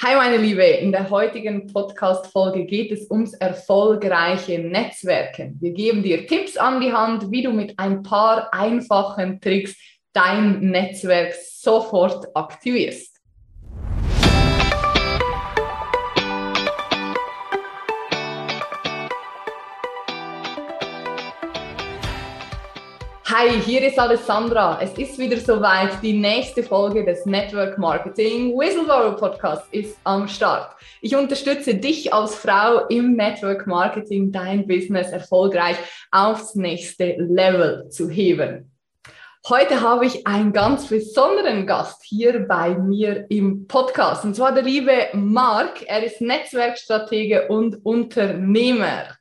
Hi meine Liebe, in der heutigen Podcast-Folge geht es ums erfolgreiche Netzwerken. Wir geben dir Tipps an die Hand, wie du mit ein paar einfachen Tricks dein Netzwerk sofort aktivierst. Hi, hier ist Alessandra. Es ist wieder soweit. Die nächste Folge des Network Marketing Whistleblower Podcast ist am Start. Ich unterstütze dich als Frau im Network Marketing, dein Business erfolgreich aufs nächste Level zu heben. Heute habe ich einen ganz besonderen Gast hier bei mir im Podcast, und zwar der liebe Marc. Er ist Netzwerkstratege und Unternehmer.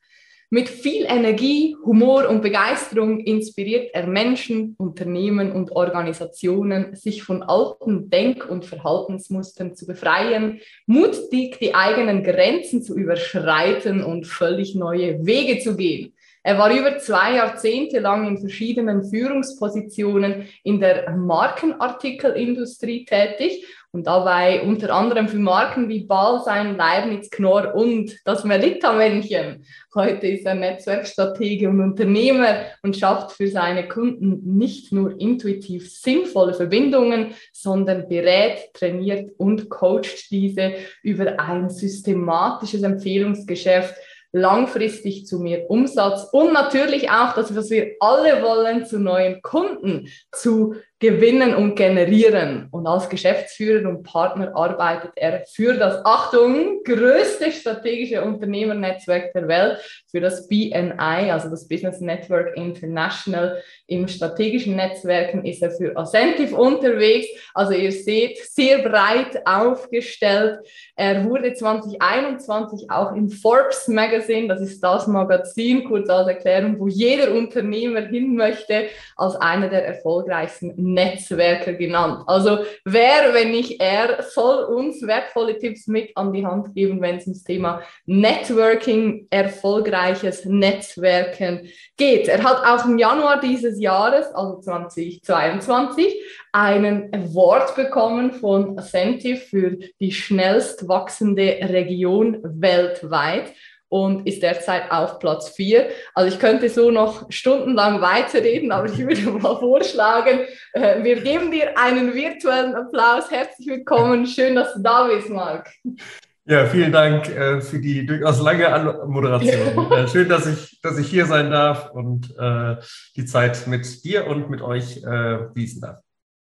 Mit viel Energie, Humor und Begeisterung inspiriert er Menschen, Unternehmen und Organisationen, sich von alten Denk- und Verhaltensmustern zu befreien, mutig die eigenen Grenzen zu überschreiten und völlig neue Wege zu gehen. Er war über zwei Jahrzehnte lang in verschiedenen Führungspositionen in der Markenartikelindustrie tätig und dabei unter anderem für Marken wie Balsein, Leibniz, Knorr und das Melita-Männchen. Heute ist er Netzwerkstratege und Unternehmer und schafft für seine Kunden nicht nur intuitiv sinnvolle Verbindungen, sondern berät, trainiert und coacht diese über ein systematisches Empfehlungsgeschäft langfristig zu mehr Umsatz und natürlich auch das, was wir alle wollen, zu neuen Kunden zu gewinnen und generieren. Und als Geschäftsführer und Partner arbeitet er für das, Achtung, größte strategische Unternehmernetzwerk der Welt, für das BNI, also das Business Network International. Im strategischen Netzwerken ist er für Ascentive unterwegs. Also ihr seht, sehr breit aufgestellt. Er wurde 2021 auch im Forbes Magazine, das ist das Magazin, kurz als Erklärung, wo jeder Unternehmer hin möchte, als einer der erfolgreichsten Netzwerker genannt. Also wer, wenn nicht er, soll uns wertvolle Tipps mit an die Hand geben, wenn es ums Thema Networking, erfolgreiches Netzwerken geht. Er hat auch im Januar dieses Jahres, also 2022, einen Award bekommen von Ascentive für die schnellst wachsende Region weltweit und ist derzeit auf Platz 4. Also ich könnte so noch stundenlang weiterreden, aber ich würde mal vorschlagen, äh, wir geben dir einen virtuellen Applaus. Herzlich willkommen, schön, dass du da bist, Marc. Ja, vielen Dank äh, für die durchaus lange An Moderation. äh, schön, dass ich, dass ich hier sein darf und äh, die Zeit mit dir und mit euch äh, fließen darf.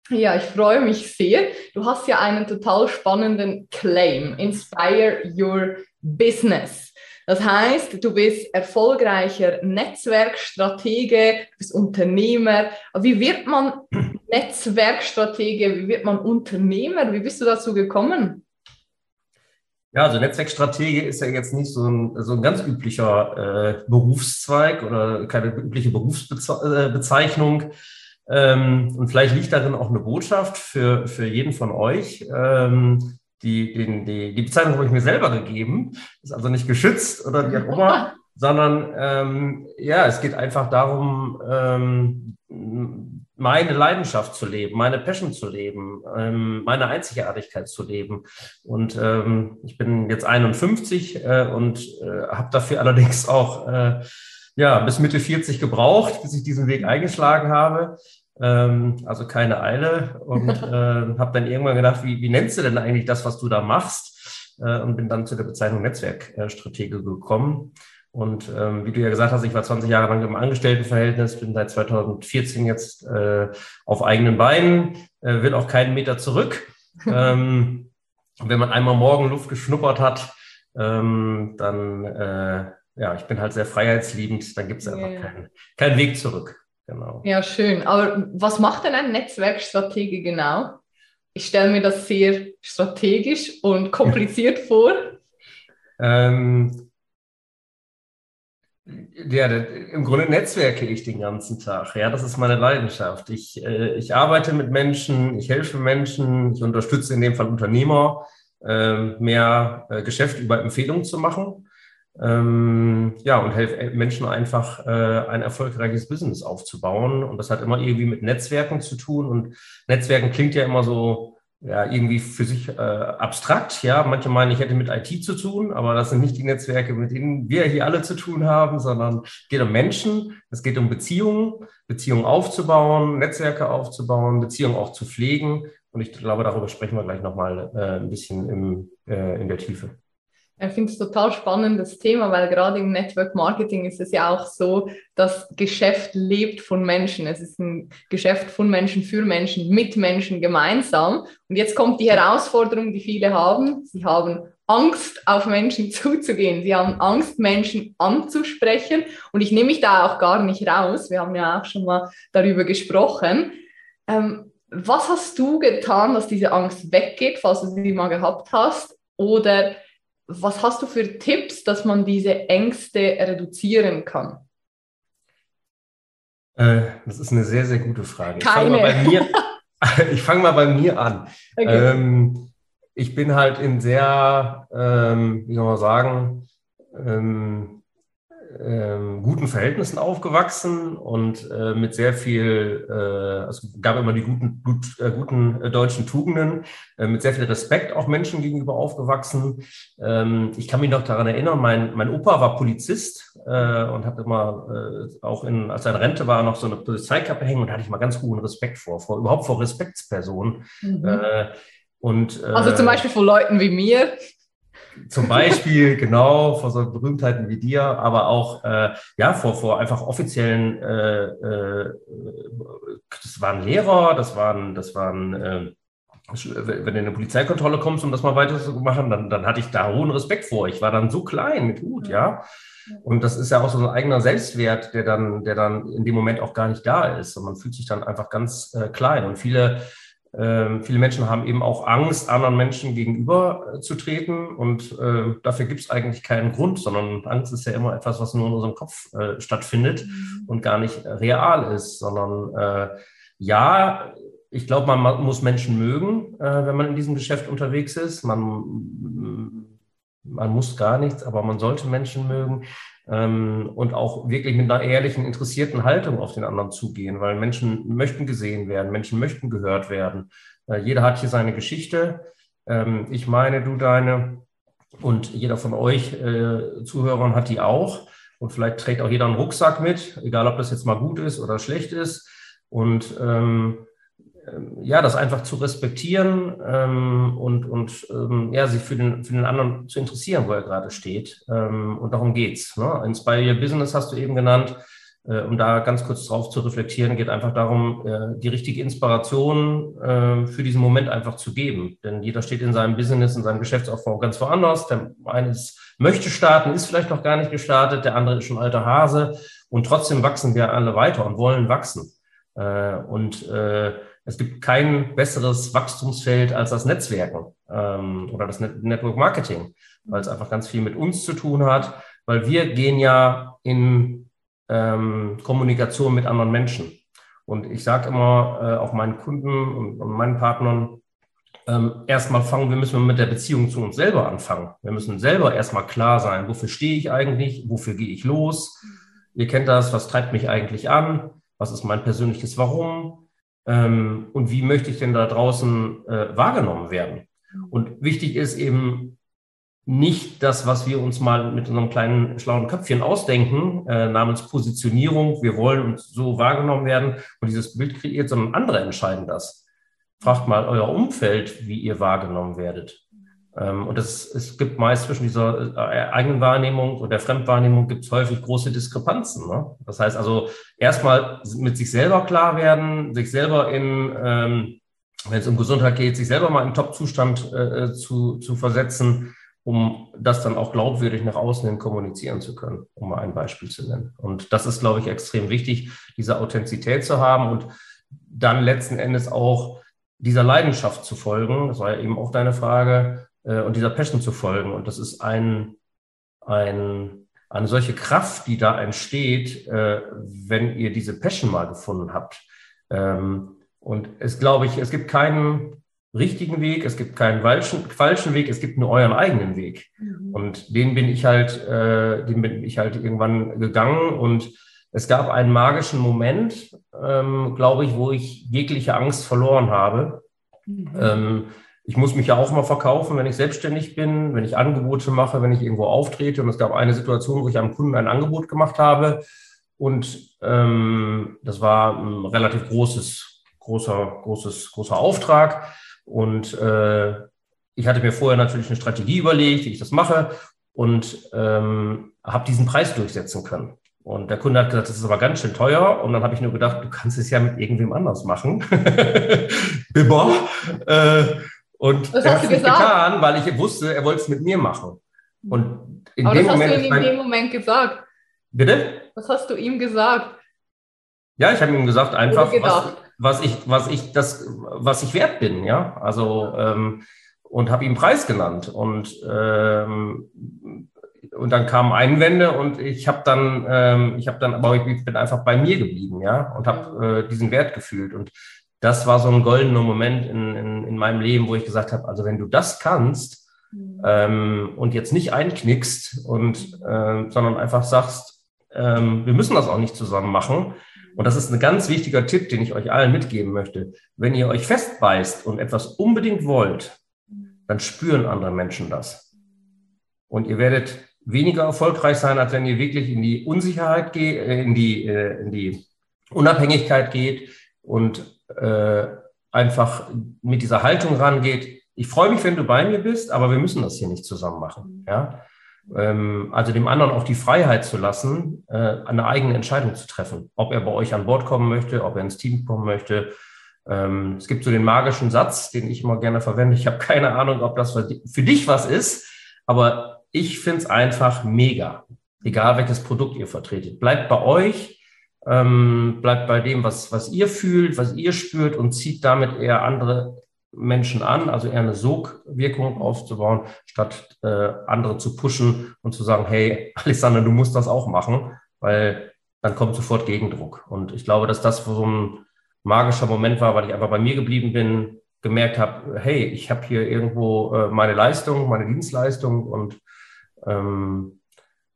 Ja, ich freue mich sehr. Du hast ja einen total spannenden Claim, Inspire Your Business. Das heißt, du bist erfolgreicher Netzwerkstratege, du bist Unternehmer. Wie wird man Netzwerkstratege? Wie wird man Unternehmer? Wie bist du dazu gekommen? Ja, also Netzwerkstratege ist ja jetzt nicht so ein, so ein ganz üblicher äh, Berufszweig oder keine übliche Berufsbezeichnung. Ähm, und vielleicht liegt darin auch eine Botschaft für, für jeden von euch. Ähm, die, den, die, die Bezeichnung habe ich mir selber gegeben, ist also nicht geschützt oder wie auch immer, sondern ähm, ja, es geht einfach darum, ähm, meine Leidenschaft zu leben, meine Passion zu leben, ähm, meine Einzigartigkeit zu leben. Und ähm, ich bin jetzt 51 äh, und äh, habe dafür allerdings auch äh, ja bis Mitte 40 gebraucht, bis ich diesen Weg eingeschlagen habe. Ähm, also keine Eile. Und äh, habe dann irgendwann gedacht, wie, wie nennst du denn eigentlich das, was du da machst? Äh, und bin dann zu der Bezeichnung Netzwerkstratege gekommen. Und ähm, wie du ja gesagt hast, ich war 20 Jahre lang im Angestelltenverhältnis, bin seit 2014 jetzt äh, auf eigenen Beinen, äh, will auch keinen Meter zurück. ähm, wenn man einmal morgen Luft geschnuppert hat, ähm, dann, äh, ja, ich bin halt sehr freiheitsliebend, dann gibt es einfach yeah. keinen, keinen Weg zurück. Genau. Ja, schön. Aber was macht denn ein Netzwerkstratege genau? Ich stelle mir das sehr strategisch und kompliziert vor. Ähm, ja, im Grunde netzwerke ich den ganzen Tag. Ja, das ist meine Leidenschaft. Ich, äh, ich arbeite mit Menschen, ich helfe Menschen, ich unterstütze in dem Fall Unternehmer, äh, mehr äh, Geschäft über Empfehlungen zu machen ähm, ja, und helfe Menschen einfach äh, ein erfolgreiches Business aufzubauen. Und das hat immer irgendwie mit Netzwerken zu tun. Und Netzwerken klingt ja immer so, ja, irgendwie für sich äh, abstrakt. Ja, manche meinen, ich hätte mit IT zu tun, aber das sind nicht die Netzwerke, mit denen wir hier alle zu tun haben, sondern es geht um Menschen, es geht um Beziehungen, Beziehungen aufzubauen, Netzwerke aufzubauen, Beziehungen auch zu pflegen. Und ich glaube, darüber sprechen wir gleich nochmal äh, ein bisschen im, äh, in der Tiefe. Ich finde es total spannendes Thema, weil gerade im Network Marketing ist es ja auch so, dass Geschäft lebt von Menschen. Es ist ein Geschäft von Menschen für Menschen, mit Menschen gemeinsam. Und jetzt kommt die Herausforderung, die viele haben. Sie haben Angst, auf Menschen zuzugehen. Sie haben Angst, Menschen anzusprechen. Und ich nehme mich da auch gar nicht raus. Wir haben ja auch schon mal darüber gesprochen. Ähm, was hast du getan, dass diese Angst weggeht, falls du sie mal gehabt hast? Oder was hast du für Tipps, dass man diese Ängste reduzieren kann? Äh, das ist eine sehr, sehr gute Frage. Keine. Ich fange mal, fang mal, bei mir an. Okay. Ähm, ich bin halt in sehr, ähm, wie soll man sagen, ähm, ähm, guten Verhältnissen aufgewachsen und äh, mit sehr viel, äh, also gab immer die guten, gut, äh, guten äh, deutschen Tugenden, äh, mit sehr viel Respekt auch Menschen gegenüber aufgewachsen. Ähm, ich kann mich noch daran erinnern, mein, mein Opa war Polizist äh, und hat immer auch in, als er in Rente war, noch so eine Polizeikappe hängen und da hatte ich mal ganz hohen Respekt vor, vor überhaupt vor Respektspersonen. Mhm. Und, also zum Beispiel vor Leuten wie mir. Zum Beispiel, genau, vor so Berühmtheiten wie dir, aber auch äh, ja, vor, vor einfach offiziellen, äh, äh, das waren Lehrer, das waren, das waren äh, wenn du in eine Polizeikontrolle kommst, um das mal weiter zu machen, dann, dann hatte ich da hohen Respekt vor. Ich war dann so klein mit Hut, ja. Und das ist ja auch so ein eigener Selbstwert, der dann, der dann in dem Moment auch gar nicht da ist. Und man fühlt sich dann einfach ganz äh, klein. Und viele ähm, viele Menschen haben eben auch Angst, anderen Menschen gegenüber äh, zu treten. Und äh, dafür gibt es eigentlich keinen Grund, sondern Angst ist ja immer etwas, was nur in unserem Kopf äh, stattfindet mhm. und gar nicht real ist, sondern äh, ja, ich glaube, man muss Menschen mögen, äh, wenn man in diesem Geschäft unterwegs ist. Man, man muss gar nichts, aber man sollte Menschen mögen ähm, und auch wirklich mit einer ehrlichen, interessierten Haltung auf den anderen zugehen, weil Menschen möchten gesehen werden, Menschen möchten gehört werden. Äh, jeder hat hier seine Geschichte. Ähm, ich meine, du deine und jeder von euch äh, Zuhörern hat die auch. Und vielleicht trägt auch jeder einen Rucksack mit, egal ob das jetzt mal gut ist oder schlecht ist. Und ähm, ja, das einfach zu respektieren ähm, und, und ähm, ja, sich für den, für den anderen zu interessieren, wo er gerade steht. Ähm, und darum geht's. Ne? Inspire Your Business hast du eben genannt. Äh, um da ganz kurz drauf zu reflektieren, geht einfach darum, äh, die richtige Inspiration äh, für diesen Moment einfach zu geben. Denn jeder steht in seinem Business, in seinem Geschäftsaufbau ganz woanders. Der eine ist, möchte starten, ist vielleicht noch gar nicht gestartet, der andere ist schon alter Hase. Und trotzdem wachsen wir alle weiter und wollen wachsen. Äh, und äh, es gibt kein besseres Wachstumsfeld als das Netzwerken ähm, oder das Network Marketing, weil es einfach ganz viel mit uns zu tun hat, weil wir gehen ja in ähm, Kommunikation mit anderen Menschen. Und ich sage immer äh, auch meinen Kunden und, und meinen Partnern, ähm, erstmal fangen wir müssen mit der Beziehung zu uns selber anfangen. Wir müssen selber erstmal klar sein, wofür stehe ich eigentlich, wofür gehe ich los. Ihr kennt das, was treibt mich eigentlich an, was ist mein persönliches Warum, ähm, und wie möchte ich denn da draußen äh, wahrgenommen werden? Und wichtig ist eben nicht das, was wir uns mal mit unserem kleinen schlauen Köpfchen ausdenken, äh, namens Positionierung, wir wollen uns so wahrgenommen werden und dieses Bild kreiert, sondern andere entscheiden das. Fragt mal euer Umfeld, wie ihr wahrgenommen werdet. Ähm, und es, es gibt meist zwischen dieser äh, eigenen Wahrnehmung und der Fremdwahrnehmung gibt es häufig große Diskrepanzen. Ne? Das heißt also erstmal mit sich selber klar werden, sich selber in, ähm, wenn es um Gesundheit geht, sich selber mal in Top-Zustand äh, äh, zu, zu versetzen, um das dann auch glaubwürdig nach außen hin kommunizieren zu können, um mal ein Beispiel zu nennen. Und das ist, glaube ich, extrem wichtig, diese Authentizität zu haben und dann letzten Endes auch dieser Leidenschaft zu folgen. Das war ja eben auch deine Frage äh, und dieser Passion zu folgen. Und das ist ein, ein, eine solche Kraft, die da entsteht, äh, wenn ihr diese Passion mal gefunden habt. Ähm, und es glaube ich, es gibt keinen richtigen Weg, es gibt keinen falschen, falschen Weg, es gibt nur euren eigenen Weg. Mhm. Und den bin ich halt, äh, den bin ich halt irgendwann gegangen und es gab einen magischen Moment, ähm, glaube ich, wo ich jegliche Angst verloren habe Mhm. Ähm, ich muss mich ja auch mal verkaufen, wenn ich selbstständig bin, wenn ich Angebote mache, wenn ich irgendwo auftrete. Und es gab eine Situation, wo ich einem Kunden ein Angebot gemacht habe. Und ähm, das war ein relativ großes, großer, großes, großer Auftrag. Und äh, ich hatte mir vorher natürlich eine Strategie überlegt, wie ich das mache und ähm, habe diesen Preis durchsetzen können. Und der Kunde hat gesagt, das ist aber ganz schön teuer. Und dann habe ich nur gedacht, du kannst es ja mit irgendwem anders machen. Bibber. äh, und Was er hat es getan, weil ich wusste, er wollte es mit mir machen. Und in Aber dem das Moment hast du ihm in dem Moment gesagt. Bitte? Was hast du ihm gesagt? Ja, ich habe ihm gesagt, einfach, was, was, ich, was ich das, was ich wert bin, ja. Also ähm, und habe ihm Preis genannt und ähm, und dann kamen Einwände und ich habe dann, ähm, ich habe dann, aber ich bin einfach bei mir geblieben, ja, und habe äh, diesen Wert gefühlt und das war so ein goldener Moment in, in, in meinem Leben, wo ich gesagt habe, also wenn du das kannst mhm. ähm, und jetzt nicht einknickst und äh, sondern einfach sagst, ähm, wir müssen das auch nicht zusammen machen. Und das ist ein ganz wichtiger Tipp, den ich euch allen mitgeben möchte. Wenn ihr euch festbeißt und etwas unbedingt wollt, dann spüren andere Menschen das. Und ihr werdet weniger erfolgreich sein, als wenn ihr wirklich in die Unsicherheit geht, äh, in die, äh, in die Unabhängigkeit geht und äh, einfach mit dieser Haltung rangeht, ich freue mich, wenn du bei mir bist, aber wir müssen das hier nicht zusammen machen. Ja? Ähm, also dem anderen auch die Freiheit zu lassen, äh, eine eigene Entscheidung zu treffen, ob er bei euch an Bord kommen möchte, ob er ins Team kommen möchte. Ähm, es gibt so den magischen Satz, den ich immer gerne verwende. Ich habe keine Ahnung, ob das für dich was ist, aber ich finde es einfach mega, egal welches Produkt ihr vertretet. Bleibt bei euch, ähm, bleibt bei dem, was, was ihr fühlt, was ihr spürt und zieht damit eher andere Menschen an, also eher eine Sogwirkung aufzubauen, statt äh, andere zu pushen und zu sagen, hey, Alexander, du musst das auch machen, weil dann kommt sofort Gegendruck. Und ich glaube, dass das so ein magischer Moment war, weil ich einfach bei mir geblieben bin, gemerkt habe, hey, ich habe hier irgendwo äh, meine Leistung, meine Dienstleistung und ähm,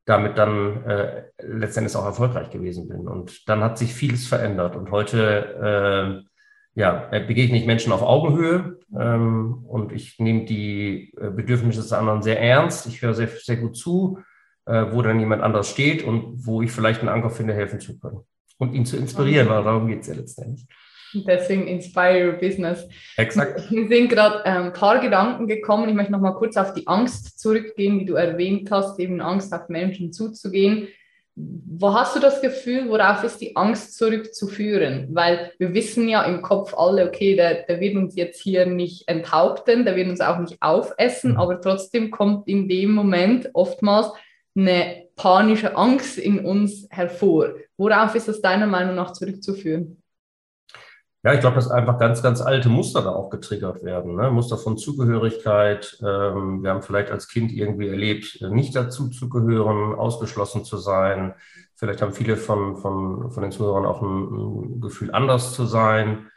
damit dann äh, letztendlich auch erfolgreich gewesen bin. Und dann hat sich vieles verändert. Und heute äh, ja, begegne ich Menschen auf Augenhöhe ähm, und ich nehme die äh, Bedürfnisse des anderen sehr ernst. Ich höre sehr, sehr gut zu, äh, wo dann jemand anders steht und wo ich vielleicht einen Anker finde, helfen zu können. Und ihn zu inspirieren, weil darum geht es ja letztendlich. Deswegen Inspire Your Business. Exakt. Mir sind gerade ein ähm, paar Gedanken gekommen. Ich möchte noch mal kurz auf die Angst zurückgehen, die du erwähnt hast, eben Angst auf Menschen zuzugehen. Wo hast du das Gefühl, worauf ist die Angst zurückzuführen? Weil wir wissen ja im Kopf alle, okay, der, der wird uns jetzt hier nicht enthaupten, der wird uns auch nicht aufessen, aber trotzdem kommt in dem Moment oftmals eine panische Angst in uns hervor. Worauf ist das deiner Meinung nach zurückzuführen? Ja, ich glaube, dass einfach ganz, ganz alte Muster da auch getriggert werden. Ne? Muster von Zugehörigkeit. Ähm, wir haben vielleicht als Kind irgendwie erlebt, nicht dazu zu gehören, ausgeschlossen zu sein. Vielleicht haben viele von, von, von den Zuhörern auch ein, ein Gefühl, anders zu sein.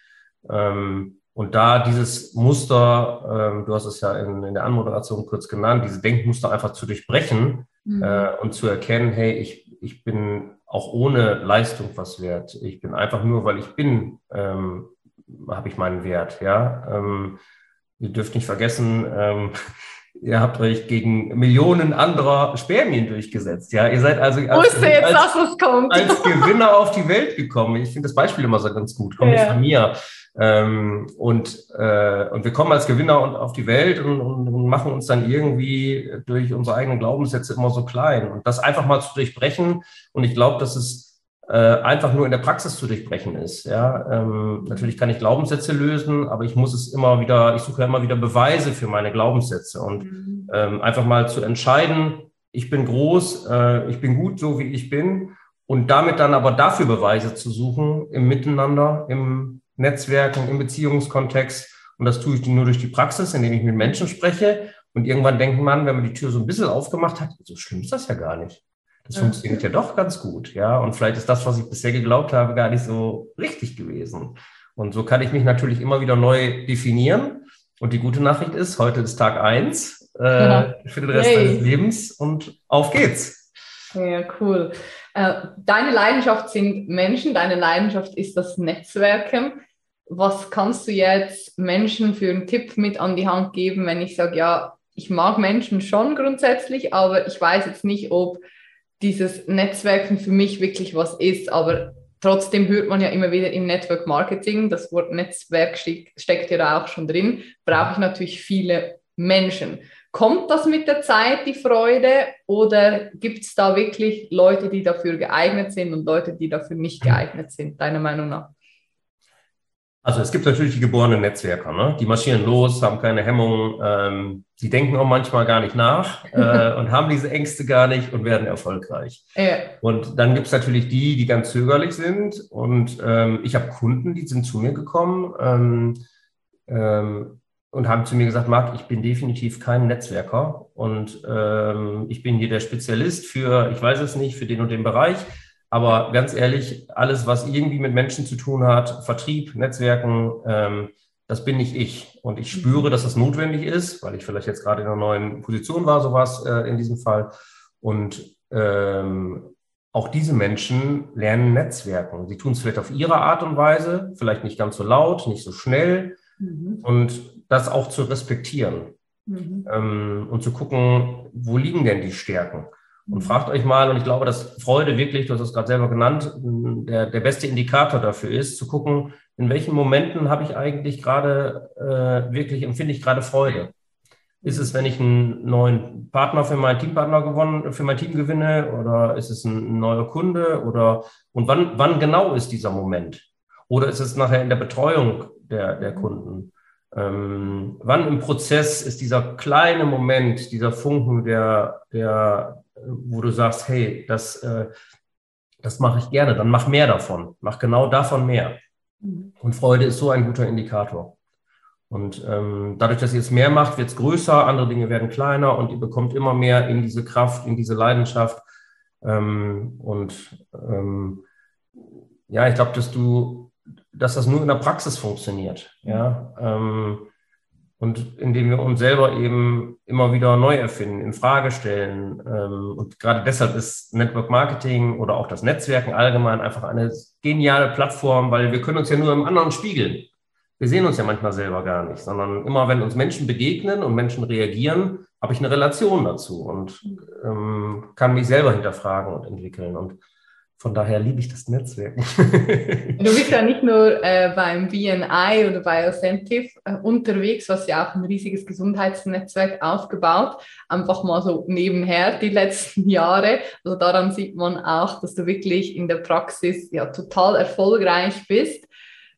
Ähm, und da dieses Muster, ähm, du hast es ja in, in der Anmoderation kurz genannt, diese Denkmuster einfach zu durchbrechen mhm. äh, und zu erkennen, hey, ich, ich bin auch ohne Leistung was wert. Ich bin einfach nur, weil ich bin, ähm, habe ich meinen Wert. Ja, ähm, ihr dürft nicht vergessen, ähm, ihr habt euch gegen Millionen anderer Spermien durchgesetzt. Ja, ihr seid also als, als, als Gewinner auf die Welt gekommen. Ich finde das Beispiel immer so ganz gut. Kommt ja. nicht von mir. Ähm, und, äh, und wir kommen als Gewinner auf die Welt und, und, und, machen uns dann irgendwie durch unsere eigenen Glaubenssätze immer so klein. Und das einfach mal zu durchbrechen. Und ich glaube, dass es äh, einfach nur in der Praxis zu durchbrechen ist. Ja, ähm, natürlich kann ich Glaubenssätze lösen, aber ich muss es immer wieder, ich suche immer wieder Beweise für meine Glaubenssätze und mhm. ähm, einfach mal zu entscheiden, ich bin groß, äh, ich bin gut so wie ich bin und damit dann aber dafür Beweise zu suchen im Miteinander, im Netzwerken, im Beziehungskontext. Und das tue ich nur durch die Praxis, indem ich mit Menschen spreche. Und irgendwann denkt man, wenn man die Tür so ein bisschen aufgemacht hat, so schlimm ist das ja gar nicht. Das funktioniert ja doch ganz gut, ja. Und vielleicht ist das, was ich bisher geglaubt habe, gar nicht so richtig gewesen. Und so kann ich mich natürlich immer wieder neu definieren. Und die gute Nachricht ist, heute ist Tag eins äh, ja. für den Rest hey. deines Lebens und auf geht's. Ja, cool. Äh, deine Leidenschaft sind Menschen, deine Leidenschaft ist das Netzwerken. was kannst du jetzt Menschen für einen Tipp mit an die Hand geben, wenn ich sage, ja, ich mag Menschen schon grundsätzlich, aber ich weiß jetzt nicht, ob dieses Netzwerken für mich wirklich was ist. Aber trotzdem hört man ja immer wieder im Network Marketing, das Wort Netzwerk steckt ja da auch schon drin, brauche ich natürlich viele Menschen. Kommt das mit der Zeit, die Freude, oder gibt es da wirklich Leute, die dafür geeignet sind und Leute, die dafür nicht geeignet sind, deiner Meinung nach? Also es gibt natürlich die geborenen Netzwerker, ne? die marschieren los, haben keine Hemmungen, ähm, sie denken auch manchmal gar nicht nach äh, und haben diese Ängste gar nicht und werden erfolgreich. Ja. Und dann gibt es natürlich die, die ganz zögerlich sind und ähm, ich habe Kunden, die sind zu mir gekommen ähm, ähm, und haben zu mir gesagt, Marc, ich bin definitiv kein Netzwerker und ähm, ich bin hier der Spezialist für, ich weiß es nicht, für den und den Bereich aber ganz ehrlich, alles, was irgendwie mit Menschen zu tun hat, Vertrieb, Netzwerken, ähm, das bin nicht ich. Und ich spüre, dass das notwendig ist, weil ich vielleicht jetzt gerade in einer neuen Position war, sowas äh, in diesem Fall. Und ähm, auch diese Menschen lernen Netzwerken. Sie tun es vielleicht auf ihre Art und Weise, vielleicht nicht ganz so laut, nicht so schnell. Mhm. Und das auch zu respektieren mhm. ähm, und zu gucken, wo liegen denn die Stärken? Und fragt euch mal, und ich glaube, dass Freude wirklich, du hast es gerade selber genannt, der, der beste Indikator dafür ist, zu gucken, in welchen Momenten habe ich eigentlich gerade äh, wirklich, empfinde ich gerade Freude. Ist es, wenn ich einen neuen Partner für meinen Teampartner gewonnen, für mein Team gewinne, oder ist es ein, neuer Kunde, oder und wann, wann genau ist dieser Moment? Oder ist es nachher in der Betreuung der, der Kunden? Ähm, wann im Prozess ist dieser kleine Moment, dieser Funken, der, der, wo du sagst, hey, das, äh, das mache ich gerne, dann mach mehr davon, mach genau davon mehr. Mhm. Und Freude ist so ein guter Indikator. Und ähm, dadurch, dass ihr es mehr macht, wird es größer, andere Dinge werden kleiner und ihr bekommt immer mehr in diese Kraft, in diese Leidenschaft. Ähm, und ähm, ja, ich glaube, dass du, dass das nur in der Praxis funktioniert. Ja. Ähm, und indem wir uns selber eben immer wieder neu erfinden, in Frage stellen. Ähm, und gerade deshalb ist Network Marketing oder auch das Netzwerken allgemein einfach eine geniale Plattform, weil wir können uns ja nur im anderen spiegeln. Wir sehen uns ja manchmal selber gar nicht, sondern immer wenn uns Menschen begegnen und Menschen reagieren, habe ich eine Relation dazu und ähm, kann mich selber hinterfragen und entwickeln. Und von daher liebe ich das Netzwerk. du bist ja nicht nur äh, beim BNI oder bei Aucentive äh, unterwegs, was ja auch ein riesiges Gesundheitsnetzwerk aufgebaut, einfach mal so nebenher die letzten Jahre. Also daran sieht man auch, dass du wirklich in der Praxis ja total erfolgreich bist.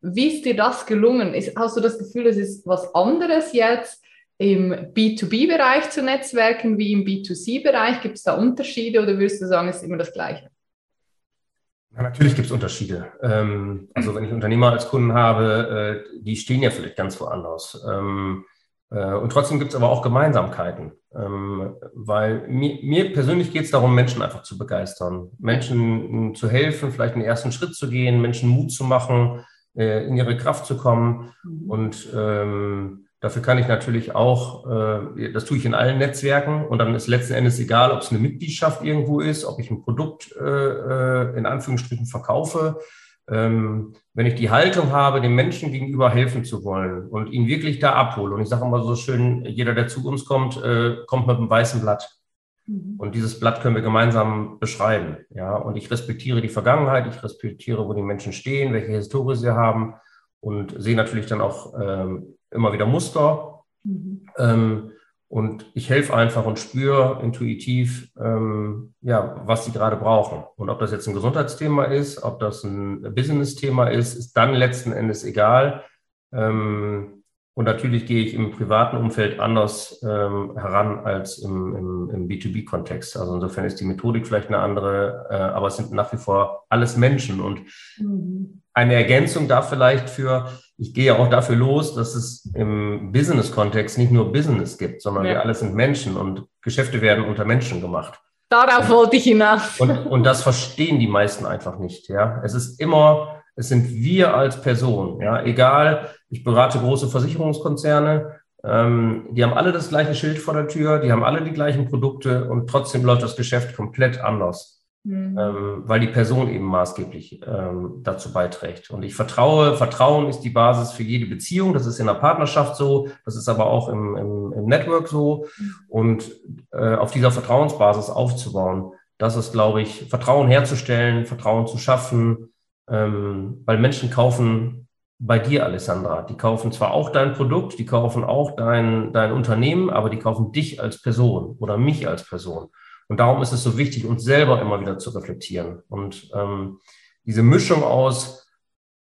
Wie ist dir das gelungen? Ist, hast du das Gefühl, es ist was anderes jetzt? im B2B-Bereich zu Netzwerken wie im B2C-Bereich? Gibt es da Unterschiede oder würdest du sagen, es ist immer das Gleiche? Ja, natürlich gibt es Unterschiede. Ähm, also wenn ich Unternehmer als Kunden habe, äh, die stehen ja vielleicht ganz woanders. Ähm, äh, und trotzdem gibt es aber auch Gemeinsamkeiten, ähm, weil mir, mir persönlich geht es darum, Menschen einfach zu begeistern, Menschen zu helfen, vielleicht einen ersten Schritt zu gehen, Menschen Mut zu machen, äh, in ihre Kraft zu kommen mhm. und ähm, Dafür kann ich natürlich auch, äh, das tue ich in allen Netzwerken und dann ist letzten Endes egal, ob es eine Mitgliedschaft irgendwo ist, ob ich ein Produkt äh, äh, in Anführungsstrichen verkaufe. Ähm, wenn ich die Haltung habe, dem Menschen gegenüber helfen zu wollen und ihn wirklich da abhole. Und ich sage immer so schön, jeder, der zu uns kommt, äh, kommt mit einem weißen Blatt. Mhm. Und dieses Blatt können wir gemeinsam beschreiben. Ja, und ich respektiere die Vergangenheit, ich respektiere, wo die Menschen stehen, welche Historie sie haben und sehe natürlich dann auch ähm, immer wieder Muster. Mhm. Ähm, und ich helfe einfach und spüre intuitiv, ähm, ja, was sie gerade brauchen. Und ob das jetzt ein Gesundheitsthema ist, ob das ein Business-Thema ist, ist dann letzten Endes egal. Ähm, und natürlich gehe ich im privaten Umfeld anders ähm, heran als im, im, im B2B-Kontext. Also insofern ist die Methodik vielleicht eine andere, äh, aber es sind nach wie vor alles Menschen. Und mhm. eine Ergänzung da vielleicht für, ich gehe ja auch dafür los, dass es im Business-Kontext nicht nur Business gibt, sondern ja. wir alle sind Menschen und Geschäfte werden unter Menschen gemacht. Darauf wollte ich hinaus. Und, und das verstehen die meisten einfach nicht. Ja, es ist immer, es sind wir als Person. Ja, egal. Ich berate große Versicherungskonzerne. Ähm, die haben alle das gleiche Schild vor der Tür. Die haben alle die gleichen Produkte und trotzdem läuft das Geschäft komplett anders. Mhm. ähm, weil die Person eben maßgeblich ähm, dazu beiträgt. Und ich vertraue, Vertrauen ist die Basis für jede Beziehung. Das ist in der Partnerschaft so, das ist aber auch im, im, im Network so. Mhm. Und äh, auf dieser Vertrauensbasis aufzubauen, das ist, glaube ich, Vertrauen herzustellen, Vertrauen zu schaffen, ähm, weil Menschen kaufen bei dir, Alessandra. Die kaufen zwar auch dein Produkt, die kaufen auch dein, dein Unternehmen, aber die kaufen dich als Person oder mich als Person. Und darum ist es so wichtig, uns selber immer wieder zu reflektieren. Und ähm, diese Mischung aus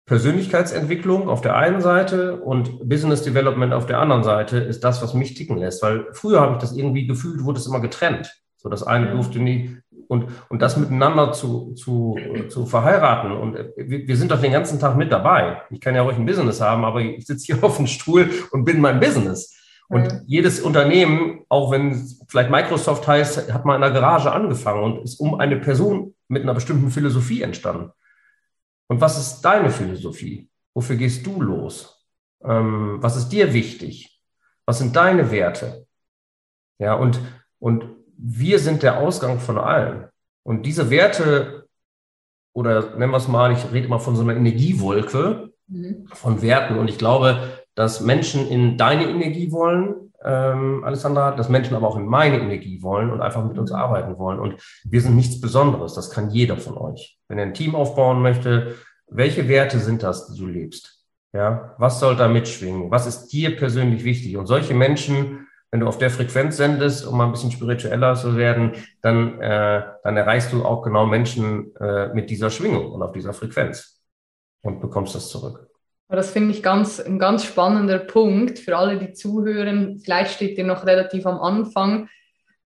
Persönlichkeitsentwicklung auf der einen Seite und Business Development auf der anderen Seite ist das, was mich ticken lässt. Weil früher habe ich das irgendwie gefühlt, wurde es immer getrennt. So das eine durfte nie und, und das miteinander zu, zu, zu verheiraten. Und wir, wir sind doch den ganzen Tag mit dabei. Ich kann ja ruhig ein Business haben, aber ich sitze hier auf dem Stuhl und bin mein Business. Und jedes Unternehmen, auch wenn es vielleicht Microsoft heißt, hat mal in der Garage angefangen und ist um eine Person mit einer bestimmten Philosophie entstanden. Und was ist deine Philosophie? Wofür gehst du los? Ähm, was ist dir wichtig? Was sind deine Werte? Ja, und, und wir sind der Ausgang von allem. Und diese Werte, oder nennen wir es mal, ich rede mal von so einer Energiewolke mhm. von Werten. Und ich glaube, dass Menschen in deine Energie wollen, ähm, Alessandra, dass Menschen aber auch in meine Energie wollen und einfach mit uns mhm. arbeiten wollen. Und wir sind nichts Besonderes. Das kann jeder von euch. Wenn er ein Team aufbauen möchte, welche Werte sind das, die du lebst? Ja, was soll da mitschwingen? Was ist dir persönlich wichtig? Und solche Menschen wenn du auf der Frequenz sendest, um mal ein bisschen spiritueller zu werden, dann, äh, dann erreichst du auch genau Menschen äh, mit dieser Schwingung und auf dieser Frequenz und bekommst das zurück. Das finde ich ganz, ein ganz spannender Punkt für alle, die zuhören. Vielleicht steht ihr noch relativ am Anfang,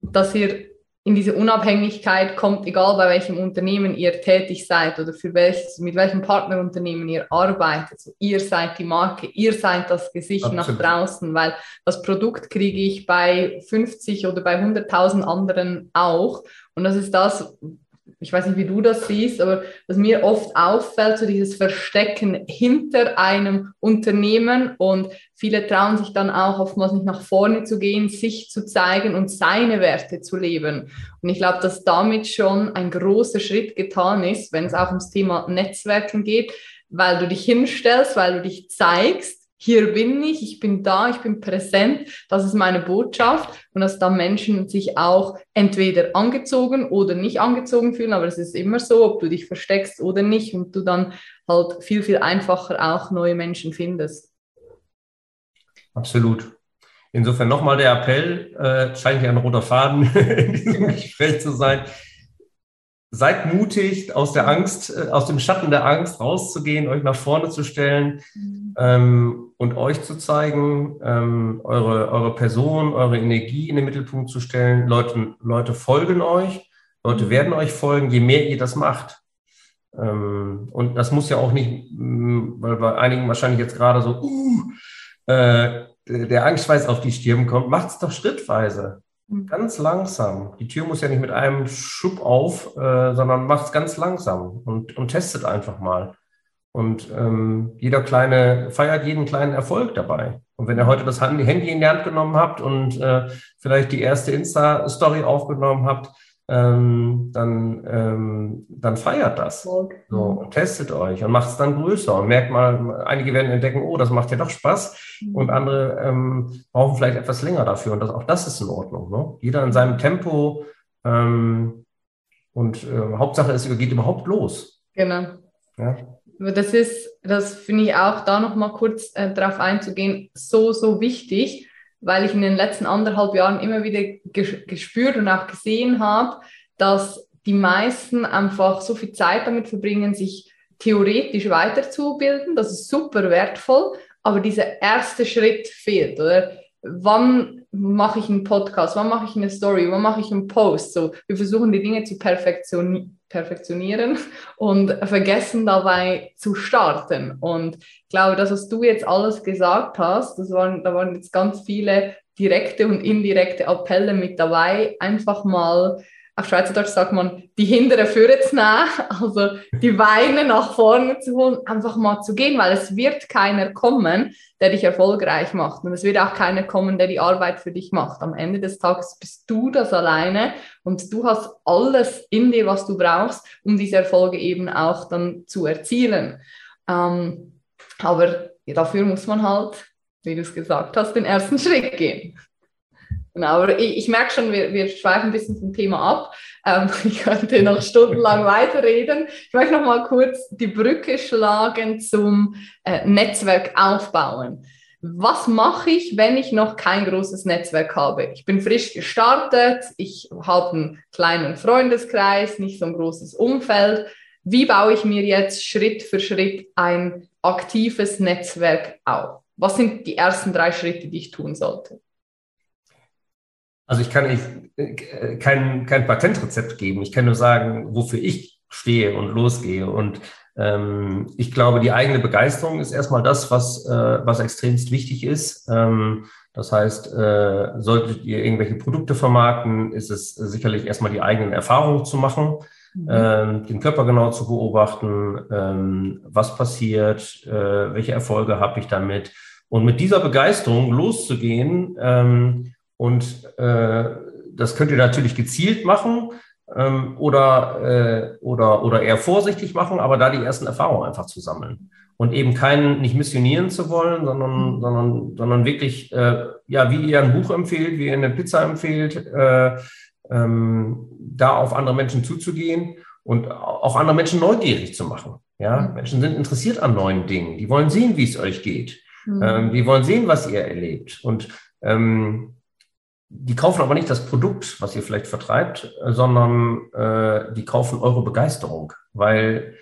dass ihr in diese Unabhängigkeit kommt, egal bei welchem Unternehmen ihr tätig seid oder für welches, mit welchem Partnerunternehmen ihr arbeitet. Also ihr seid die Marke, ihr seid das Gesicht Absolut. nach draußen, weil das Produkt kriege ich bei 50 oder bei 100.000 anderen auch. Und das ist das, ich weiß nicht, wie du das siehst, aber was mir oft auffällt, so dieses Verstecken hinter einem Unternehmen und viele trauen sich dann auch oftmals nicht nach vorne zu gehen, sich zu zeigen und seine Werte zu leben. Und ich glaube, dass damit schon ein großer Schritt getan ist, wenn es auch ums Thema Netzwerken geht, weil du dich hinstellst, weil du dich zeigst hier bin ich, ich bin da, ich bin präsent, das ist meine Botschaft und dass da Menschen sich auch entweder angezogen oder nicht angezogen fühlen, aber es ist immer so, ob du dich versteckst oder nicht und du dann halt viel, viel einfacher auch neue Menschen findest. Absolut. Insofern nochmal der Appell, äh, scheint ja ein roter Faden in diesem Gespräch zu sein. Seid mutig, aus der Angst, äh, aus dem Schatten der Angst rauszugehen, euch nach vorne zu stellen. Mhm ähm, und euch zu zeigen, ähm, eure, eure Person, eure Energie in den Mittelpunkt zu stellen. Leute, Leute folgen euch, Leute werden euch folgen, je mehr ihr das macht. Ähm, und das muss ja auch nicht, mm, weil bei einigen wahrscheinlich jetzt gerade so, uh, äh, der Angstschweiß auf die Stirn kommt, macht es doch schrittweise. Ganz langsam. Die Tür muss ja nicht mit einem Schub auf, äh, sondern macht es ganz langsam und, und testet einfach mal. Und ähm, jeder kleine feiert jeden kleinen Erfolg dabei. Und wenn ihr heute das Handy in die Hand genommen habt und äh, vielleicht die erste Insta-Story aufgenommen habt, ähm, dann, ähm, dann feiert das. So, und testet euch und macht es dann größer und merkt mal, einige werden entdecken, oh, das macht ja doch Spaß. Mhm. Und andere ähm, brauchen vielleicht etwas länger dafür. Und das, auch das ist in Ordnung. Ne? Jeder in seinem Tempo. Ähm, und äh, Hauptsache, es geht überhaupt los. Genau. Ja das ist, das finde ich auch da noch mal kurz äh, darauf einzugehen, so, so wichtig, weil ich in den letzten anderthalb Jahren immer wieder gespürt und auch gesehen habe, dass die meisten einfach so viel Zeit damit verbringen, sich theoretisch weiterzubilden. Das ist super wertvoll, aber dieser erste Schritt fehlt, oder? Wann mache ich einen Podcast? Wann mache ich eine Story? Wann mache ich einen Post? So, wir versuchen die Dinge zu perfektionieren perfektionieren und vergessen dabei zu starten. Und ich glaube, das, was du jetzt alles gesagt hast, das waren, da waren jetzt ganz viele direkte und indirekte Appelle mit dabei, einfach mal auf Schweizerdeutsch sagt man, die hintere Führer zu nehmen, also die Beine nach vorne zu holen, einfach mal zu gehen, weil es wird keiner kommen, der dich erfolgreich macht. Und es wird auch keiner kommen, der die Arbeit für dich macht. Am Ende des Tages bist du das alleine und du hast alles in dir, was du brauchst, um diese Erfolge eben auch dann zu erzielen. Ähm, aber dafür muss man halt, wie du es gesagt hast, den ersten Schritt gehen. Genau, aber ich, ich merke schon, wir, wir schweifen ein bisschen vom Thema ab. Ähm, ich könnte noch stundenlang weiterreden. Ich möchte noch mal kurz die Brücke schlagen zum äh, Netzwerk aufbauen. Was mache ich, wenn ich noch kein großes Netzwerk habe? Ich bin frisch gestartet, ich habe einen kleinen Freundeskreis, nicht so ein großes Umfeld. Wie baue ich mir jetzt Schritt für Schritt ein aktives Netzwerk auf? Was sind die ersten drei Schritte, die ich tun sollte? Also ich kann nicht, äh, kein, kein Patentrezept geben. Ich kann nur sagen, wofür ich stehe und losgehe. Und ähm, ich glaube, die eigene Begeisterung ist erstmal das, was, äh, was extremst wichtig ist. Ähm, das heißt, äh, solltet ihr irgendwelche Produkte vermarkten, ist es sicherlich erstmal die eigenen Erfahrungen zu machen, mhm. ähm, den Körper genau zu beobachten, ähm, was passiert, äh, welche Erfolge habe ich damit. Und mit dieser Begeisterung loszugehen ähm, und äh, das könnt ihr natürlich gezielt machen ähm, oder, äh, oder, oder eher vorsichtig machen, aber da die ersten Erfahrungen einfach zu sammeln. Und eben keinen nicht missionieren zu wollen, sondern, mhm. sondern, sondern wirklich, äh, ja, wie ihr ein Buch empfehlt, wie ihr eine Pizza empfehlt, äh, ähm, da auf andere Menschen zuzugehen und auch andere Menschen neugierig zu machen. Ja, mhm. Menschen sind interessiert an neuen Dingen. Die wollen sehen, wie es euch geht. Mhm. Ähm, die wollen sehen, was ihr erlebt. Und ähm, die kaufen aber nicht das Produkt, was ihr vielleicht vertreibt, sondern äh, die kaufen eure Begeisterung. Weil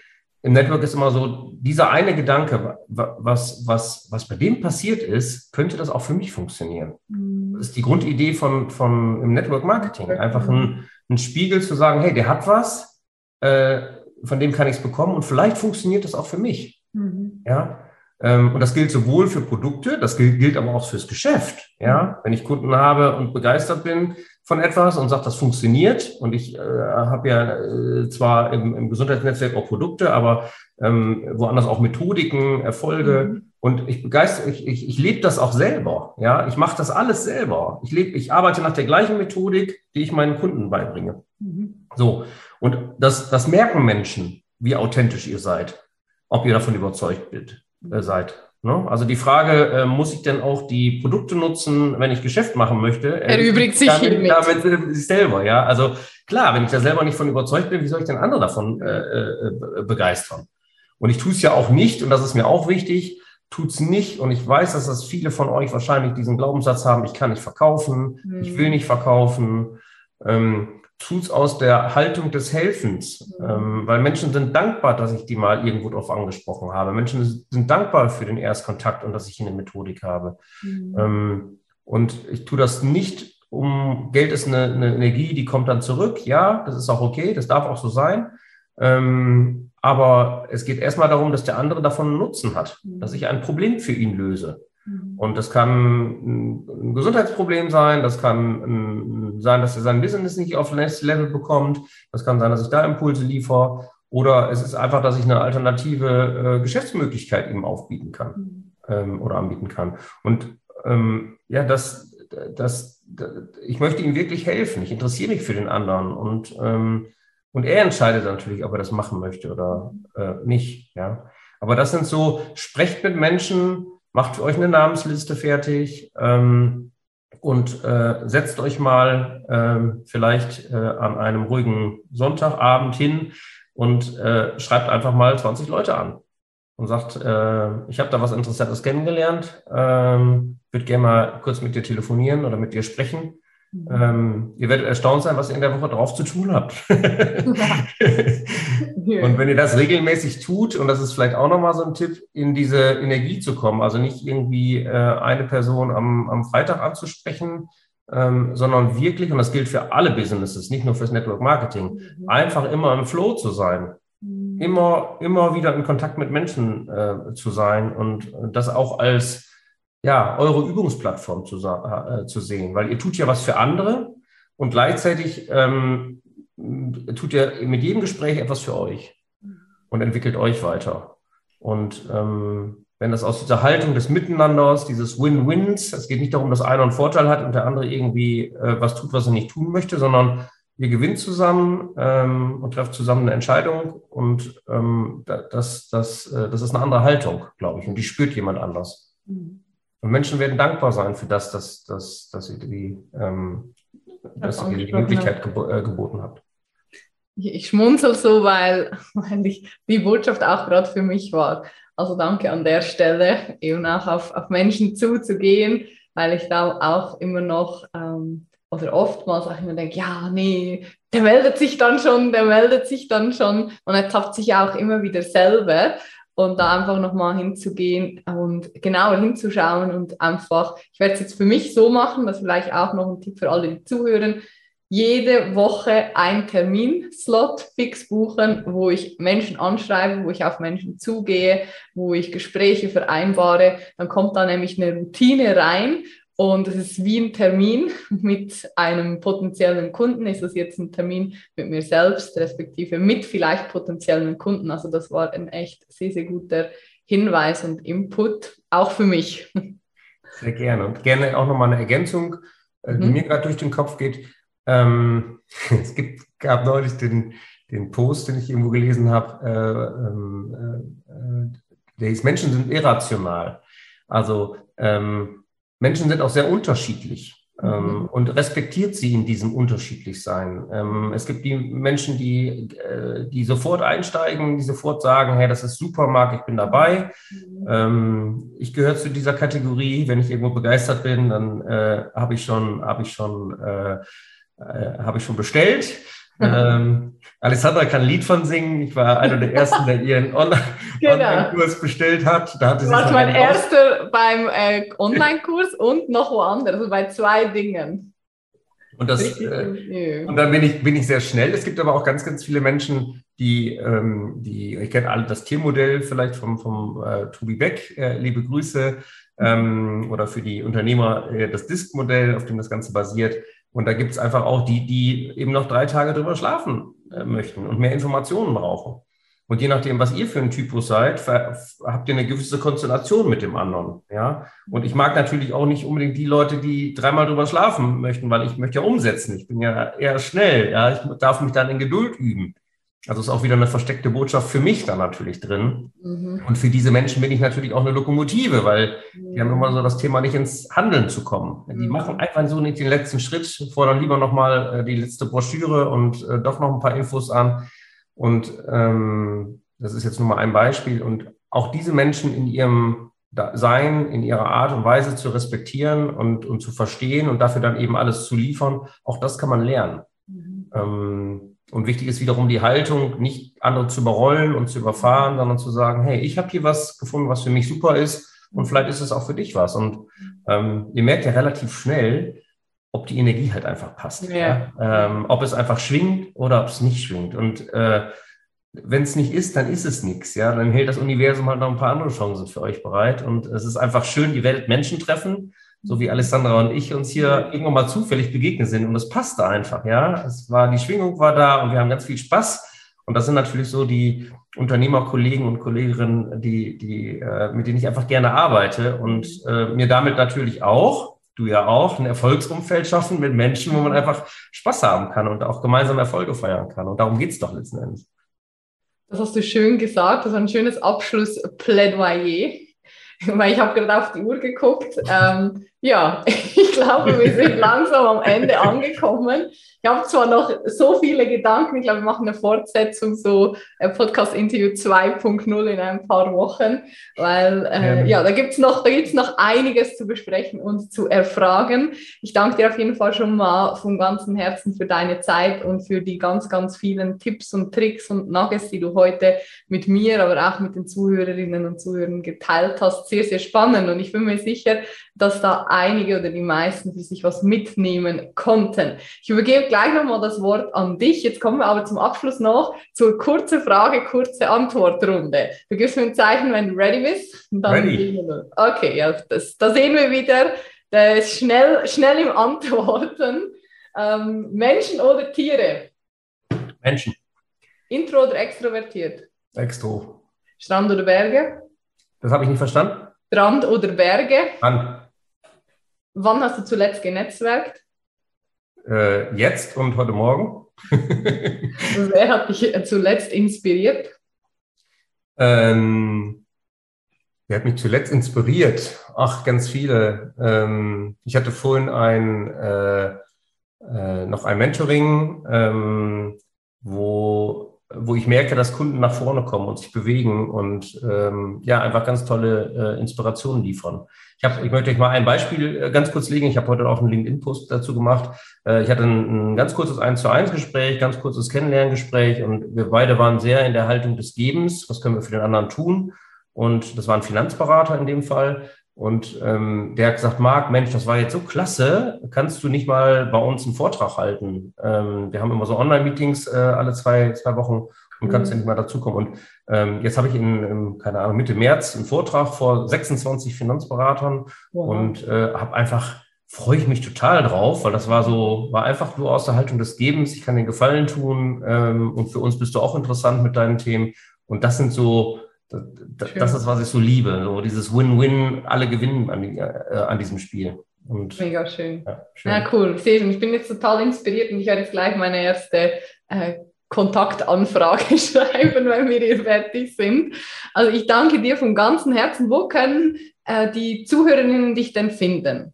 im Network ist immer so, dieser eine Gedanke, was, was, was bei dem passiert ist, könnte das auch für mich funktionieren. Mhm. Das ist die Grundidee von, von im Network Marketing. Einfach ein, ein Spiegel zu sagen, hey, der hat was, äh, von dem kann ich es bekommen und vielleicht funktioniert das auch für mich. Mhm. Ja. Ähm, und das gilt sowohl für Produkte, das gilt, gilt aber auch fürs Geschäft. Ja, mhm. wenn ich Kunden habe und begeistert bin von etwas und sage, das funktioniert und ich äh, habe ja äh, zwar im, im, Gesundheitsnetzwerk auch Produkte, aber ähm, woanders auch Methodiken, Erfolge mhm. und ich begeister, ich, ich, ich lebe das auch selber. Ja, ich mache das alles selber. Ich lebe, ich arbeite nach der gleichen Methodik, die ich meinen Kunden beibringe. Mhm. So und das, das merken Menschen, wie authentisch ihr seid, ob ihr davon überzeugt seid äh, seid. Ne? Also die Frage, äh, muss ich denn auch die Produkte nutzen, wenn ich Geschäft machen möchte? Äh, Erübrigt sich damit, damit äh, sich selber, ja. Also klar, wenn ich da selber nicht von überzeugt bin, wie soll ich denn andere davon äh, äh, begeistern? Und ich tue es ja auch nicht, und das ist mir auch wichtig, tut's nicht. Und ich weiß, dass das viele von euch wahrscheinlich diesen Glaubenssatz haben, ich kann nicht verkaufen, mhm. ich will hm. nicht verkaufen. Ähm, tut's aus der Haltung des Helfens, mhm. ähm, weil Menschen sind dankbar, dass ich die mal irgendwo drauf angesprochen habe. Menschen sind dankbar für den Erstkontakt und dass ich eine Methodik habe. Mhm. Ähm, und ich tue das nicht, um Geld ist eine, eine, Energie, die kommt dann zurück. Ja, das ist auch okay, das darf auch so sein. Ähm, aber es geht erstmal darum, dass der andere davon einen Nutzen hat, mhm. dass ich ein Problem für ihn löse. Mhm. Und das kann ein Gesundheitsproblem sein, das kann sein, dass er sein Business nicht auf Next Level bekommt, das kann sein, dass ich da Impulse liefere oder es ist einfach, dass ich eine alternative äh, Geschäftsmöglichkeit ihm aufbieten kann mhm. ähm, oder anbieten kann. Und ähm, ja, das, das, das, ich möchte ihm wirklich helfen. Ich interessiere mich für den anderen und, ähm, und er entscheidet natürlich, ob er das machen möchte oder äh, nicht. Ja. Aber das sind so, sprecht mit Menschen, macht euch eine Namensliste fertig ähm, und äh, setzt euch mal äh, vielleicht äh, an einem ruhigen Sonntagabend hin und äh, schreibt einfach mal 20 Leute an und sagt, äh, ich habe da was Interessantes kennengelernt, ähm, würde gerne mal kurz mit dir telefonieren oder mit dir sprechen. Mhm. Ähm, ihr werdet erstaunt sein, was ihr in der Woche drauf zu tun habt. und wenn ihr das regelmäßig tut, und das ist vielleicht auch nochmal so ein Tipp, in diese Energie zu kommen, also nicht irgendwie äh, eine Person am, am Freitag anzusprechen, ähm, sondern wirklich, und das gilt für alle Businesses, nicht nur fürs Network Marketing, mhm. einfach immer im Flow zu sein. Mhm. Immer, immer wieder in Kontakt mit Menschen äh, zu sein und das auch als ja, eure Übungsplattform zu, äh, zu sehen, weil ihr tut ja was für andere und gleichzeitig ähm, tut ihr mit jedem Gespräch etwas für euch und entwickelt euch weiter. Und ähm, wenn das aus dieser Haltung des Miteinanders, dieses Win-Wins, es geht nicht darum, dass einer einen Vorteil hat und der andere irgendwie äh, was tut, was er nicht tun möchte, sondern ihr gewinnt zusammen ähm, und trefft zusammen eine Entscheidung und ähm, das, das, äh, das ist eine andere Haltung, glaube ich, und die spürt jemand anders. Mhm. Und Menschen werden dankbar sein für das, dass, dass, dass ihr die, ähm, dass ihr die Möglichkeit gebo äh, geboten habt. Ich schmunzel so, weil, weil ich die Botschaft auch gerade für mich war. Also danke an der Stelle, eben auch auf, auf Menschen zuzugehen, weil ich da auch immer noch ähm, oder oftmals auch immer denke, ja, nee, der meldet sich dann schon, der meldet sich dann schon und er tappt sich auch immer wieder selber und da einfach nochmal hinzugehen und genauer hinzuschauen und einfach, ich werde es jetzt für mich so machen, das vielleicht auch noch ein Tipp für alle, die zuhören, jede Woche ein Terminslot fix buchen, wo ich Menschen anschreibe, wo ich auf Menschen zugehe, wo ich Gespräche vereinbare. Dann kommt da nämlich eine Routine rein und es ist wie ein Termin mit einem potenziellen Kunden. Ist das jetzt ein Termin mit mir selbst, respektive mit vielleicht potenziellen Kunden? Also das war ein echt sehr, sehr guter Hinweis und Input, auch für mich. Sehr gerne. Und gerne auch nochmal eine Ergänzung, äh, die mhm. mir gerade durch den Kopf geht. Ähm, es gibt, gab neulich den, den Post, den ich irgendwo gelesen habe, äh, ähm, äh, äh, der hieß, Menschen sind irrational. Also ähm, Menschen sind auch sehr unterschiedlich ähm, mhm. und respektiert sie in diesem Unterschiedlichsein. Ähm, es gibt die Menschen, die, äh, die sofort einsteigen, die sofort sagen, hey, das ist super, Marc, ich bin dabei. Mhm. Ähm, ich gehöre zu dieser Kategorie. Wenn ich irgendwo begeistert bin, dann äh, habe ich schon, habe ich schon, äh, äh habe ich schon bestellt. ähm, Alessandra kann ein Lied von singen. Ich war einer der ersten, der ihren genau. Online-Kurs bestellt hat. Da hatte sie war mein erster beim äh, Online-Kurs und noch woanders, also bei zwei Dingen. Und, das, äh, und dann bin ich, bin ich sehr schnell. Es gibt aber auch ganz, ganz viele Menschen, die, ähm, die ich kenne alle das Tiermodell vielleicht vom, vom äh, Tobi Beck, äh, liebe Grüße, ähm, oder für die Unternehmer äh, das Disk-Modell, auf dem das Ganze basiert. Und da gibt es einfach auch die, die eben noch drei Tage drüber schlafen äh, möchten und mehr Informationen brauchen. Und je nachdem, was ihr für ein Typus seid, habt ihr eine gewisse Konstellation mit dem anderen. Ja. Und ich mag natürlich auch nicht unbedingt die Leute, die dreimal drüber schlafen möchten, weil ich möchte ja umsetzen. Ich bin ja eher schnell. Ja. Ich darf mich dann in Geduld üben. Also ist auch wieder eine versteckte Botschaft für mich da natürlich drin. Mhm. Und für diese Menschen bin ich natürlich auch eine Lokomotive, weil mhm. die haben immer so das Thema, nicht ins Handeln zu kommen. Die mhm. machen einfach so nicht den letzten Schritt, fordern lieber nochmal äh, die letzte Broschüre und äh, doch noch ein paar Infos an. Und ähm, das ist jetzt nur mal ein Beispiel. Und auch diese Menschen in ihrem Sein, in ihrer Art und Weise zu respektieren und, und zu verstehen und dafür dann eben alles zu liefern, auch das kann man lernen. Mhm. Ähm, und wichtig ist wiederum die Haltung, nicht andere zu überrollen und zu überfahren, sondern zu sagen, hey, ich habe hier was gefunden, was für mich super ist und vielleicht ist es auch für dich was. Und ähm, ihr merkt ja relativ schnell, ob die Energie halt einfach passt. Ja. ja? Ähm, ob es einfach schwingt oder ob es nicht schwingt. Und äh, wenn es nicht ist, dann ist es nichts. Ja, dann hält das Universum halt noch ein paar andere Chancen für euch bereit. Und es ist einfach schön, ihr werdet Menschen treffen so wie Alessandra und ich uns hier irgendwann mal zufällig begegnet sind und es passte einfach, ja. Es war, die Schwingung war da und wir haben ganz viel Spaß. Und das sind natürlich so die Unternehmerkollegen und Kolleginnen, die, die, äh, mit denen ich einfach gerne arbeite und äh, mir damit natürlich auch, du ja auch, ein Erfolgsumfeld schaffen mit Menschen, wo man einfach Spaß haben kann und auch gemeinsam Erfolge feiern kann. Und darum geht's doch letzten Endes. Das hast du schön gesagt. Das ist ein schönes Abschlussplädoyer. Weil ich habe gerade auf die Uhr geguckt. Ähm, ja, ich glaube, wir sind langsam am Ende angekommen. Ich habe zwar noch so viele Gedanken, ich glaube, wir machen eine Fortsetzung, so äh, Podcast-Interview 2.0 in ein paar Wochen, weil äh, ja, da gibt es noch, noch einiges zu besprechen und zu erfragen. Ich danke dir auf jeden Fall schon mal von ganzem Herzen für deine Zeit und für die ganz, ganz vielen Tipps und Tricks und Nuggets, die du heute mit mir, aber auch mit den Zuhörerinnen und Zuhörern geteilt hast. Sehr, sehr spannend und ich bin mir sicher, dass da einige oder die meisten für sich was mitnehmen konnten. Ich übergebe gleich nochmal das Wort an dich. Jetzt kommen wir aber zum Abschluss noch zur kurze Frage, kurze Antwortrunde. Du gibst mir ein Zeichen, wenn du ready bist. ready. Okay, ja, das, da sehen wir wieder, der ist schnell, schnell im Antworten. Ähm, Menschen oder Tiere? Menschen. Intro oder extrovertiert? Extro. Strand oder Berge? Das habe ich nicht verstanden. Strand oder Berge? An. Wann hast du zuletzt genetzwerkt? Äh, jetzt und heute Morgen. Wer hat dich zuletzt inspiriert? Ähm, wer hat mich zuletzt inspiriert? Ach, ganz viele. Ähm, ich hatte vorhin ein, äh, äh, noch ein Mentoring, ähm, wo, wo ich merke, dass Kunden nach vorne kommen und sich bewegen und ähm, ja, einfach ganz tolle äh, Inspirationen liefern. Ich, hab, ich möchte euch mal ein Beispiel äh, ganz kurz legen. Ich habe heute auch einen LinkedIn-Post dazu gemacht. Äh, ich hatte ein, ein ganz kurzes 1 zu 1 Gespräch, ganz kurzes Kennenlerngespräch und wir beide waren sehr in der Haltung des Gebens. Was können wir für den anderen tun? Und das war ein Finanzberater in dem Fall. Und ähm, der hat gesagt, Marc, Mensch, das war jetzt so klasse, kannst du nicht mal bei uns einen Vortrag halten? Ähm, wir haben immer so Online-Meetings äh, alle zwei, zwei Wochen und kannst mhm. endlich mal dazukommen. Und ähm, jetzt habe ich in, in, keine Ahnung, Mitte März einen Vortrag vor 26 Finanzberatern wow. und äh, habe einfach, freue ich mich total drauf, weil das war so, war einfach nur aus der Haltung des Gebens, ich kann den Gefallen tun ähm, und für uns bist du auch interessant mit deinen Themen. Und das sind so, das, das ist, was ich so liebe, so dieses Win-Win, alle gewinnen an, äh, an diesem Spiel. Und, Mega schön. Ja, schön. ja cool. Ich sehe schon, ich bin jetzt total inspiriert und ich werde jetzt gleich meine erste äh, Kontaktanfrage schreiben, wenn wir hier fertig sind. Also ich danke dir von ganzem Herzen. Wo können äh, die Zuhörerinnen dich denn finden?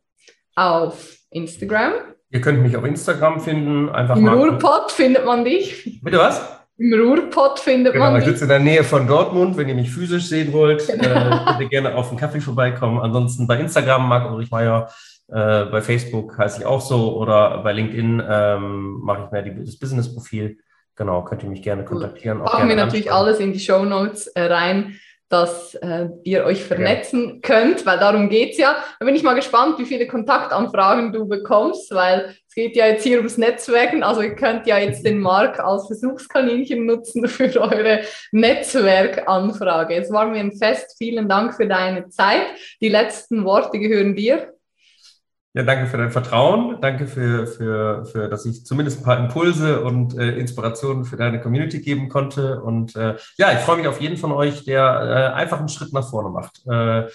Auf Instagram? Ihr könnt mich auf Instagram finden. Einfach Im Ruhrpott findet man dich. Bitte was? Im Ruhrpott findet genau, man dich. Ich sitze in der Nähe von Dortmund. Wenn ihr mich physisch sehen wollt, genau. äh, könnt ihr gerne auf den Kaffee vorbeikommen. Ansonsten bei Instagram, Marc Ulrich Meyer. Äh, bei Facebook heiße ich auch so oder bei LinkedIn ähm, mache ich mehr die, das Business-Profil genau, könnt ihr mich gerne kontaktieren. Machen wir natürlich alles in die Show Notes äh, rein, dass äh, ihr euch vernetzen ja. könnt, weil darum geht es ja. Da bin ich mal gespannt, wie viele Kontaktanfragen du bekommst, weil es geht ja jetzt hier ums Netzwerken. Also ihr könnt ja jetzt den Marc als Versuchskaninchen nutzen für eure Netzwerkanfrage. Es war mir ein Fest. Vielen Dank für deine Zeit. Die letzten Worte gehören dir. Ja, danke für dein Vertrauen. Danke für, für, für dass ich zumindest ein paar Impulse und äh, Inspirationen für deine Community geben konnte. Und äh, ja, ich freue mich auf jeden von euch, der äh, einfach einen Schritt nach vorne macht. Äh,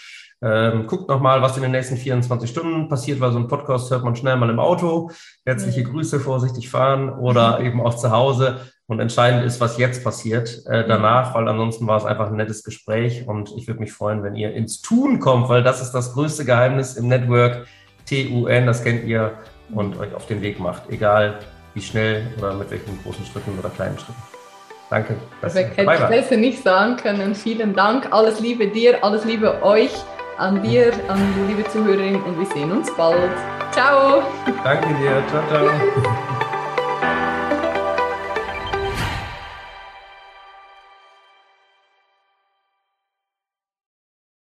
ähm, guckt nochmal, was in den nächsten 24 Stunden passiert, weil so ein Podcast hört man schnell mal im Auto. Herzliche mhm. Grüße, vorsichtig fahren oder mhm. eben auch zu Hause. Und entscheidend ist, was jetzt passiert äh, danach, weil ansonsten war es einfach ein nettes Gespräch. Und ich würde mich freuen, wenn ihr ins Tun kommt, weil das ist das größte Geheimnis im Network TUN, das kennt ihr, und euch auf den Weg macht, egal wie schnell oder mit welchen großen Schritten oder kleinen Schritten. Danke. Perfekt. Hätte ich nicht sagen können. Vielen Dank. Alles Liebe dir, alles Liebe euch, an dir, an die liebe Zuhörerin und wir sehen uns bald. Ciao. Danke dir. Ciao, ciao.